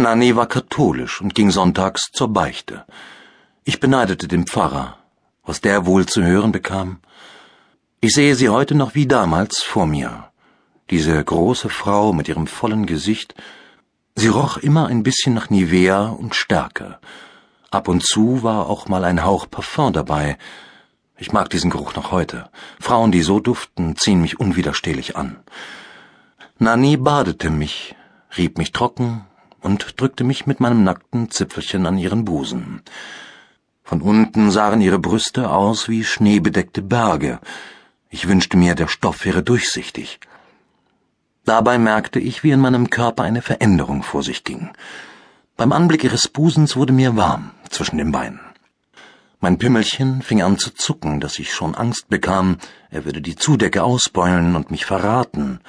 Nanny war katholisch und ging sonntags zur Beichte. Ich beneidete den Pfarrer, was der wohl zu hören bekam. Ich sehe sie heute noch wie damals vor mir. Diese große Frau mit ihrem vollen Gesicht, sie roch immer ein bisschen nach Nivea und Stärke. Ab und zu war auch mal ein Hauch Parfum dabei. Ich mag diesen Geruch noch heute. Frauen, die so duften, ziehen mich unwiderstehlich an. Nanny badete mich, rieb mich trocken und drückte mich mit meinem nackten Zipfelchen an ihren Busen. Von unten sahen ihre Brüste aus wie schneebedeckte Berge. Ich wünschte mir, der Stoff wäre durchsichtig. Dabei merkte ich, wie in meinem Körper eine Veränderung vor sich ging. Beim Anblick ihres Busens wurde mir warm zwischen den Beinen. Mein Pimmelchen fing an zu zucken, dass ich schon Angst bekam, er würde die Zudecke ausbeulen und mich verraten.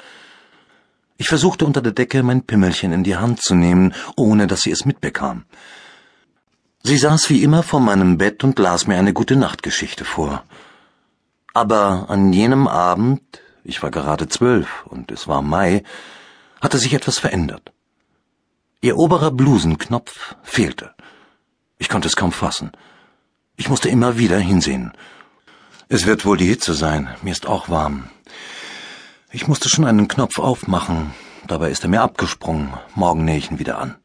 Ich versuchte unter der Decke mein Pimmelchen in die Hand zu nehmen, ohne dass sie es mitbekam. Sie saß wie immer vor meinem Bett und las mir eine gute Nachtgeschichte vor. Aber an jenem Abend, ich war gerade zwölf und es war Mai, hatte sich etwas verändert. Ihr oberer Blusenknopf fehlte. Ich konnte es kaum fassen. Ich musste immer wieder hinsehen. Es wird wohl die Hitze sein, mir ist auch warm. Ich musste schon einen Knopf aufmachen, dabei ist er mir abgesprungen. Morgen nähe ich ihn wieder an.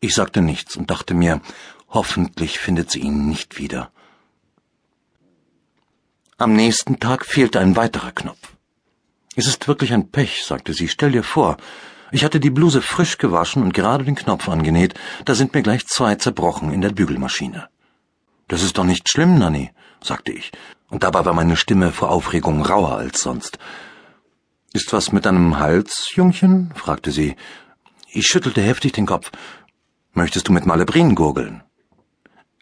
Ich sagte nichts und dachte mir, hoffentlich findet sie ihn nicht wieder. Am nächsten Tag fehlte ein weiterer Knopf. Es ist wirklich ein Pech, sagte sie. Stell dir vor, ich hatte die Bluse frisch gewaschen und gerade den Knopf angenäht, da sind mir gleich zwei zerbrochen in der Bügelmaschine. Das ist doch nicht schlimm, Nanny, sagte ich, und dabei war meine Stimme vor Aufregung rauer als sonst. Ist was mit deinem Hals, Jungchen? fragte sie. Ich schüttelte heftig den Kopf. Möchtest du mit Malebrin gurgeln?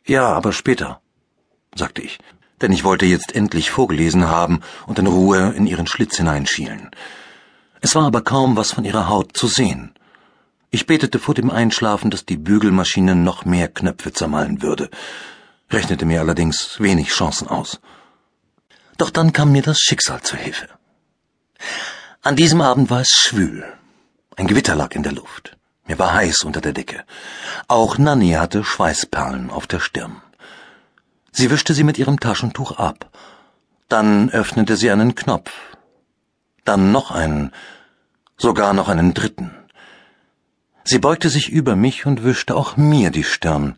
Ja, aber später, sagte ich, denn ich wollte jetzt endlich vorgelesen haben und in Ruhe in ihren Schlitz hineinschielen. Es war aber kaum was von ihrer Haut zu sehen. Ich betete vor dem Einschlafen, dass die Bügelmaschine noch mehr Knöpfe zermalen würde, rechnete mir allerdings wenig Chancen aus. Doch dann kam mir das Schicksal zur Hilfe. An diesem Abend war es schwül. Ein Gewitter lag in der Luft. Mir war heiß unter der Decke. Auch Nanny hatte Schweißperlen auf der Stirn. Sie wischte sie mit ihrem Taschentuch ab. Dann öffnete sie einen Knopf. Dann noch einen, sogar noch einen dritten. Sie beugte sich über mich und wischte auch mir die Stirn.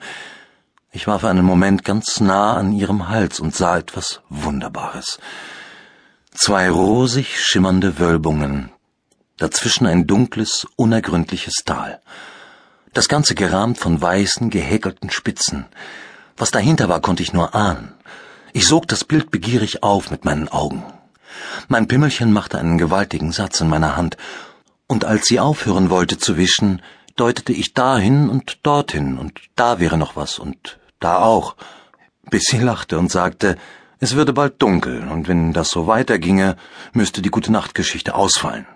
Ich war für einen Moment ganz nah an ihrem Hals und sah etwas Wunderbares. Zwei rosig schimmernde Wölbungen, dazwischen ein dunkles, unergründliches Tal. Das Ganze gerahmt von weißen, gehäkelten Spitzen. Was dahinter war, konnte ich nur ahnen. Ich sog das Bild begierig auf mit meinen Augen. Mein Pimmelchen machte einen gewaltigen Satz in meiner Hand, und als sie aufhören wollte zu wischen, deutete ich dahin und dorthin, und da wäre noch was, und da auch, bis sie lachte und sagte, es würde bald dunkel, und wenn das so weiterginge, müsste die gute Nachtgeschichte ausfallen.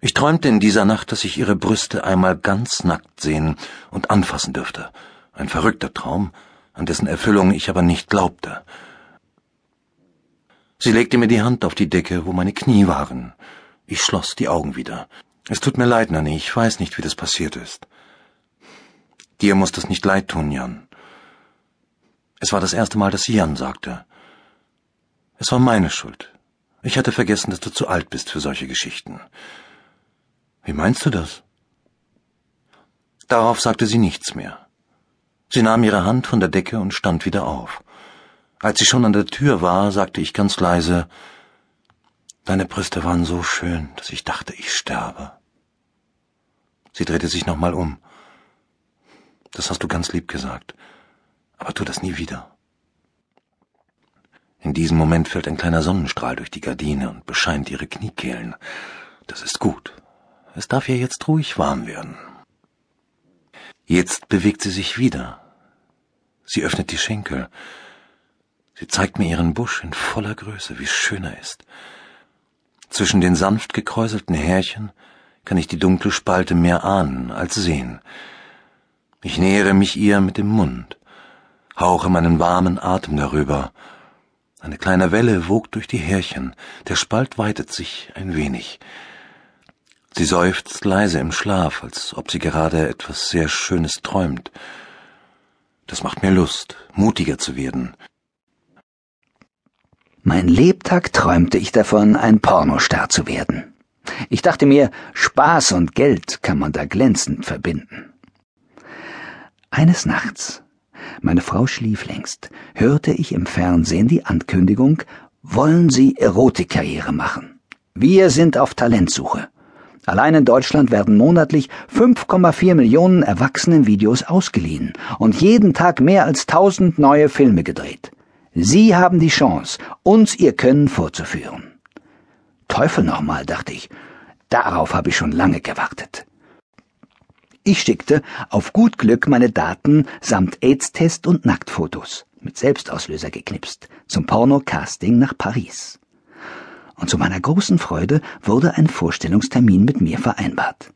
Ich träumte in dieser Nacht, dass ich ihre Brüste einmal ganz nackt sehen und anfassen dürfte. Ein verrückter Traum, an dessen Erfüllung ich aber nicht glaubte. Sie legte mir die Hand auf die Decke, wo meine Knie waren. Ich schloss die Augen wieder. Es tut mir leid, Nanny, ich weiß nicht, wie das passiert ist. Dir muss das nicht leid tun, Jan. Es war das erste Mal, dass Jan sagte. Es war meine Schuld. Ich hatte vergessen, dass du zu alt bist für solche Geschichten. Wie meinst du das? Darauf sagte sie nichts mehr. Sie nahm ihre Hand von der Decke und stand wieder auf. Als sie schon an der Tür war, sagte ich ganz leise Deine Brüste waren so schön, dass ich dachte, ich sterbe. Sie drehte sich nochmal um. Das hast du ganz lieb gesagt. Aber tu das nie wieder. In diesem Moment fällt ein kleiner Sonnenstrahl durch die Gardine und bescheint ihre Kniekehlen. Das ist gut. Es darf ja jetzt ruhig warm werden. Jetzt bewegt sie sich wieder. Sie öffnet die Schenkel. Sie zeigt mir ihren Busch in voller Größe, wie schön er ist. Zwischen den sanft gekräuselten Härchen kann ich die dunkle Spalte mehr ahnen als sehen. Ich nähere mich ihr mit dem Mund hauche meinen warmen Atem darüber. Eine kleine Welle wogt durch die Härchen, der Spalt weitet sich ein wenig. Sie seufzt leise im Schlaf, als ob sie gerade etwas sehr Schönes träumt. Das macht mir Lust, mutiger zu werden. Mein Lebtag träumte ich davon, ein Pornostar zu werden. Ich dachte mir, Spaß und Geld kann man da glänzend verbinden. Eines Nachts, meine Frau schlief längst, hörte ich im Fernsehen die Ankündigung, wollen Sie Erotikkarriere machen. Wir sind auf Talentsuche. Allein in Deutschland werden monatlich 5,4 Millionen Erwachsenenvideos ausgeliehen und jeden Tag mehr als 1000 neue Filme gedreht. Sie haben die Chance, uns Ihr Können vorzuführen. Teufel nochmal, dachte ich. Darauf habe ich schon lange gewartet. Ich schickte auf gut Glück meine Daten samt AIDS-Test und Nacktfotos, mit Selbstauslöser geknipst, zum Porno-Casting nach Paris und zu meiner großen Freude wurde ein Vorstellungstermin mit mir vereinbart.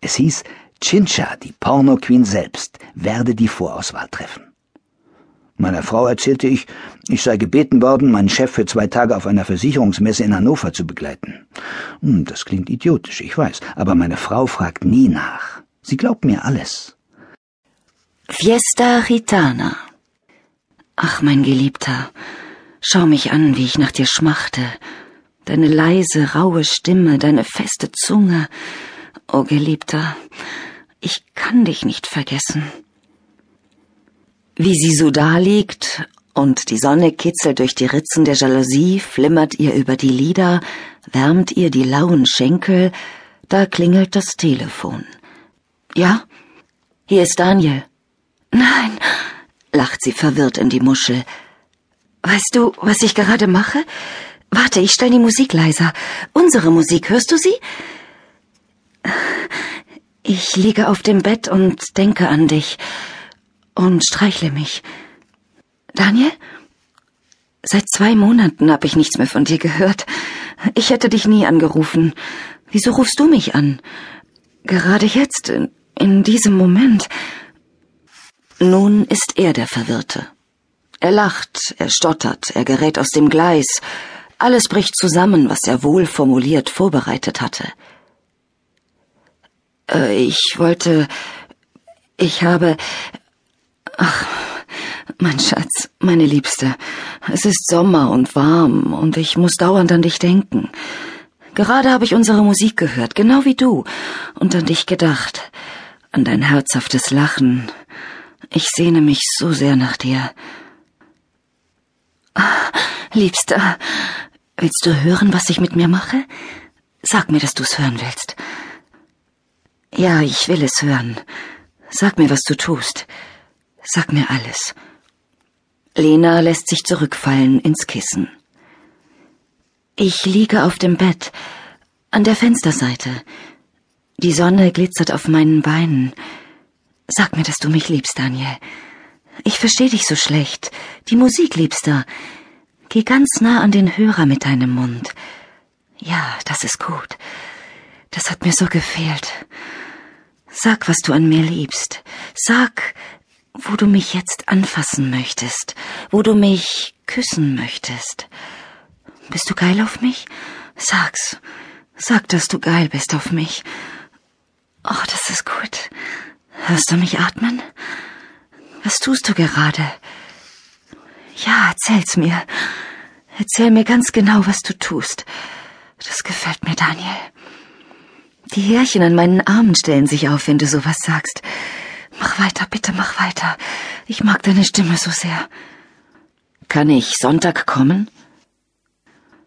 Es hieß, Chincha, die Porno-Queen selbst, werde die Vorauswahl treffen. Meiner Frau erzählte ich, ich sei gebeten worden, meinen Chef für zwei Tage auf einer Versicherungsmesse in Hannover zu begleiten. Hm, das klingt idiotisch, ich weiß, aber meine Frau fragt nie nach. Sie glaubt mir alles. Fiesta Gitana. Ach, mein Geliebter, schau mich an, wie ich nach dir schmachte deine leise, raue Stimme, deine feste Zunge. O oh, Geliebter, ich kann dich nicht vergessen. Wie sie so daliegt und die Sonne kitzelt durch die Ritzen der Jalousie, flimmert ihr über die Lider, wärmt ihr die lauen Schenkel, da klingelt das Telefon. Ja? Hier ist Daniel. Nein, lacht sie verwirrt in die Muschel. Weißt du, was ich gerade mache? Warte, ich stell die Musik leiser. Unsere Musik, hörst du sie? Ich liege auf dem Bett und denke an dich und streichle mich. Daniel? Seit zwei Monaten habe ich nichts mehr von dir gehört. Ich hätte dich nie angerufen. Wieso rufst du mich an? Gerade jetzt, in diesem Moment. Nun ist er der Verwirrte. Er lacht, er stottert, er gerät aus dem Gleis alles bricht zusammen, was er wohl formuliert vorbereitet hatte. Äh, ich wollte. Ich habe. Ach, mein Schatz, meine Liebste, es ist Sommer und warm und ich muss dauernd an dich denken. Gerade habe ich unsere Musik gehört, genau wie du, und an dich gedacht, an dein herzhaftes Lachen. Ich sehne mich so sehr nach dir. Liebster, willst du hören, was ich mit mir mache? Sag mir, dass du es hören willst. Ja, ich will es hören. Sag mir, was du tust. Sag mir alles. Lena lässt sich zurückfallen ins Kissen. Ich liege auf dem Bett, an der Fensterseite. Die Sonne glitzert auf meinen Beinen. Sag mir, dass du mich liebst, Daniel. Ich versteh dich so schlecht. Die Musik, Liebster. Geh ganz nah an den Hörer mit deinem Mund. Ja, das ist gut. Das hat mir so gefehlt. Sag, was du an mir liebst. Sag, wo du mich jetzt anfassen möchtest, wo du mich küssen möchtest. Bist du geil auf mich? Sag's. Sag, dass du geil bist auf mich. Oh, das ist gut. Hörst du mich atmen? Was tust du gerade? Ja, erzähl's mir. Erzähl mir ganz genau, was du tust. Das gefällt mir, Daniel. Die Härchen an meinen Armen stellen sich auf, wenn du sowas sagst. Mach weiter, bitte mach weiter. Ich mag deine Stimme so sehr. Kann ich Sonntag kommen?